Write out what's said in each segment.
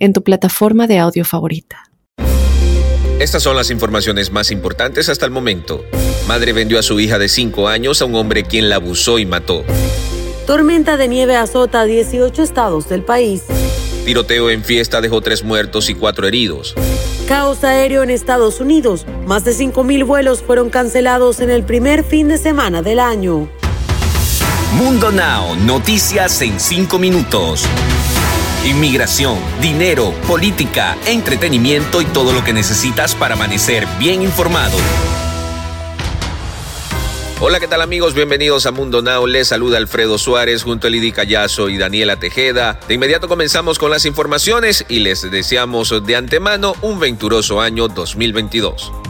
en tu plataforma de audio favorita. Estas son las informaciones más importantes hasta el momento. Madre vendió a su hija de 5 años a un hombre quien la abusó y mató. Tormenta de nieve azota 18 estados del país. Tiroteo en fiesta dejó tres muertos y cuatro heridos. Caos aéreo en Estados Unidos. Más de 5.000 vuelos fueron cancelados en el primer fin de semana del año. Mundo Now, noticias en 5 minutos. Inmigración, dinero, política, entretenimiento y todo lo que necesitas para amanecer bien informado. Hola, ¿qué tal amigos? Bienvenidos a Mundo Now. Les saluda Alfredo Suárez junto a Lidy Callazo y Daniela Tejeda. De inmediato comenzamos con las informaciones y les deseamos de antemano un venturoso año 2022.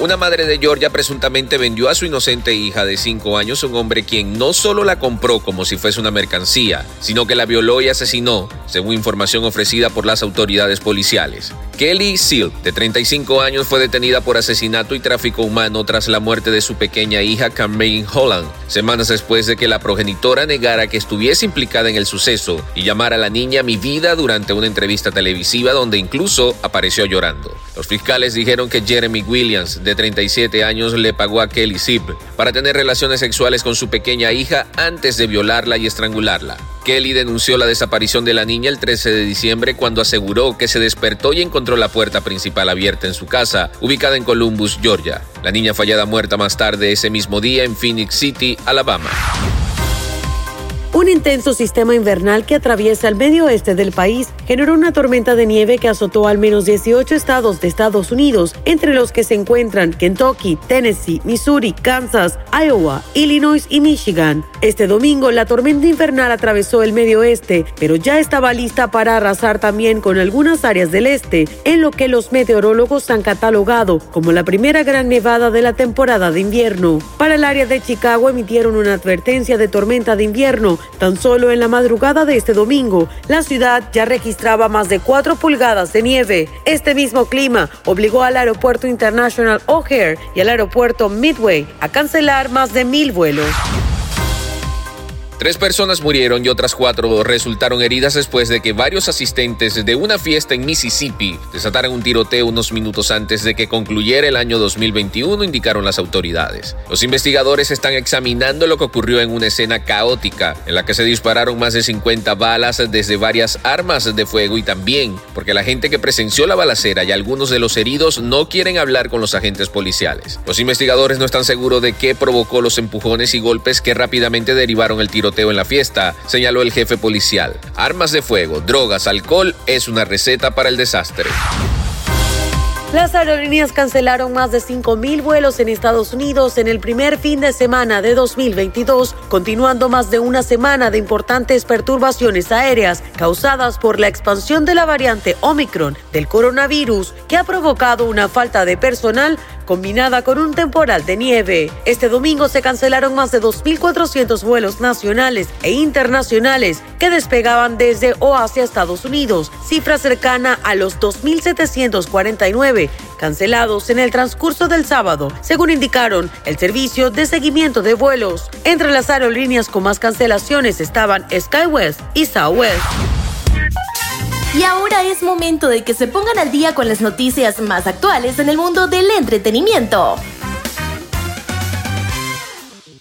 Una madre de Georgia presuntamente vendió a su inocente hija de 5 años a un hombre quien no solo la compró como si fuese una mercancía, sino que la violó y asesinó, según información ofrecida por las autoridades policiales. Kelly Seal, de 35 años, fue detenida por asesinato y tráfico humano tras la muerte de su pequeña hija Cameron Holland, semanas después de que la progenitora negara que estuviese implicada en el suceso y llamara a la niña mi vida durante una entrevista televisiva donde incluso apareció llorando. Los fiscales dijeron que Jeremy Williams, de 37 años, le pagó a Kelly Zip para tener relaciones sexuales con su pequeña hija antes de violarla y estrangularla. Kelly denunció la desaparición de la niña el 13 de diciembre cuando aseguró que se despertó y encontró la puerta principal abierta en su casa, ubicada en Columbus, Georgia. La niña fallada muerta más tarde ese mismo día en Phoenix City, Alabama. Un intenso sistema invernal que atraviesa el medio oeste del país generó una tormenta de nieve que azotó al menos 18 estados de Estados Unidos, entre los que se encuentran Kentucky, Tennessee, Missouri, Kansas, Iowa, Illinois y Michigan. Este domingo la tormenta invernal atravesó el medio oeste, pero ya estaba lista para arrasar también con algunas áreas del este, en lo que los meteorólogos han catalogado como la primera gran nevada de la temporada de invierno. Para el área de Chicago emitieron una advertencia de tormenta de invierno Tan solo en la madrugada de este domingo, la ciudad ya registraba más de 4 pulgadas de nieve. Este mismo clima obligó al aeropuerto International O'Hare y al aeropuerto Midway a cancelar más de mil vuelos. Tres personas murieron y otras cuatro resultaron heridas después de que varios asistentes de una fiesta en Mississippi desataran un tiroteo unos minutos antes de que concluyera el año 2021, indicaron las autoridades. Los investigadores están examinando lo que ocurrió en una escena caótica en la que se dispararon más de 50 balas desde varias armas de fuego y también porque la gente que presenció la balacera y algunos de los heridos no quieren hablar con los agentes policiales. Los investigadores no están seguros de qué provocó los empujones y golpes que rápidamente derivaron el tiroteo en la fiesta, señaló el jefe policial. Armas de fuego, drogas, alcohol es una receta para el desastre. Las aerolíneas cancelaron más de 5.000 vuelos en Estados Unidos en el primer fin de semana de 2022, continuando más de una semana de importantes perturbaciones aéreas causadas por la expansión de la variante Omicron del coronavirus, que ha provocado una falta de personal combinada con un temporal de nieve. Este domingo se cancelaron más de 2.400 vuelos nacionales e internacionales que despegaban desde o hacia Estados Unidos, cifra cercana a los 2.749 cancelados en el transcurso del sábado, según indicaron el servicio de seguimiento de vuelos. Entre las aerolíneas con más cancelaciones estaban SkyWest y Southwest. Y ahora es momento de que se pongan al día con las noticias más actuales en el mundo del entretenimiento.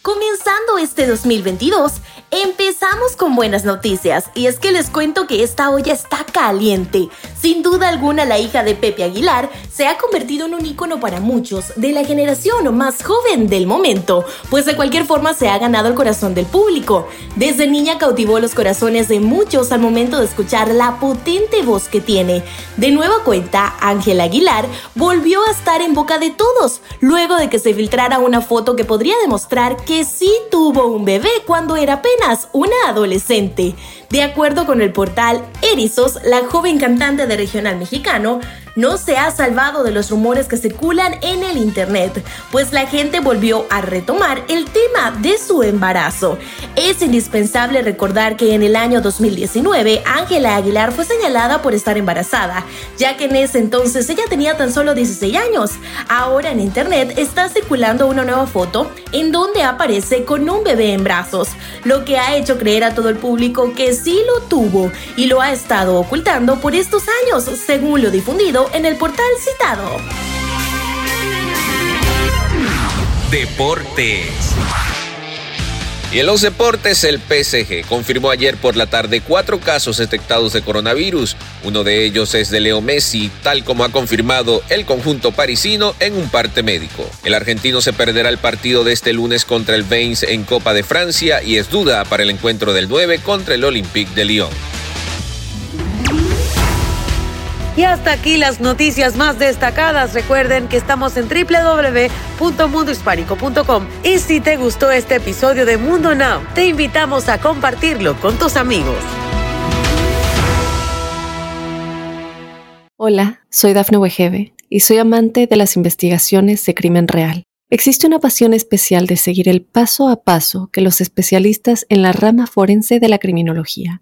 Comenzando este 2022, empezamos con buenas noticias y es que les cuento que esta olla está caliente. Sin duda alguna, la hija de Pepe Aguilar se ha convertido en un ícono para muchos de la generación más joven del momento, pues de cualquier forma se ha ganado el corazón del público. Desde niña cautivó los corazones de muchos al momento de escuchar la potente voz que tiene. De nueva cuenta, Ángela Aguilar volvió a estar en boca de todos, luego de que se filtrara una foto que podría demostrar que sí tuvo un bebé cuando era apenas una adolescente. De acuerdo con el portal Erizos, la joven cantante de regional mexicano no se ha salvado de los rumores que circulan en el Internet, pues la gente volvió a retomar el tema de su embarazo. Es indispensable recordar que en el año 2019 Ángela Aguilar fue señalada por estar embarazada, ya que en ese entonces ella tenía tan solo 16 años. Ahora en Internet está circulando una nueva foto en donde aparece con un bebé en brazos, lo que ha hecho creer a todo el público que sí lo tuvo y lo ha estado ocultando por estos años, según lo difundido en el portal citado. Deportes. Y en los deportes, el PSG confirmó ayer por la tarde cuatro casos detectados de coronavirus. Uno de ellos es de Leo Messi, tal como ha confirmado el conjunto parisino en un parte médico. El argentino se perderá el partido de este lunes contra el Bains en Copa de Francia y es duda para el encuentro del 9 contra el Olympique de Lyon. Y hasta aquí las noticias más destacadas. Recuerden que estamos en www.mundohispánico.com. Y si te gustó este episodio de Mundo Now, te invitamos a compartirlo con tus amigos. Hola, soy Dafne Wegebe y soy amante de las investigaciones de crimen real. Existe una pasión especial de seguir el paso a paso que los especialistas en la rama forense de la criminología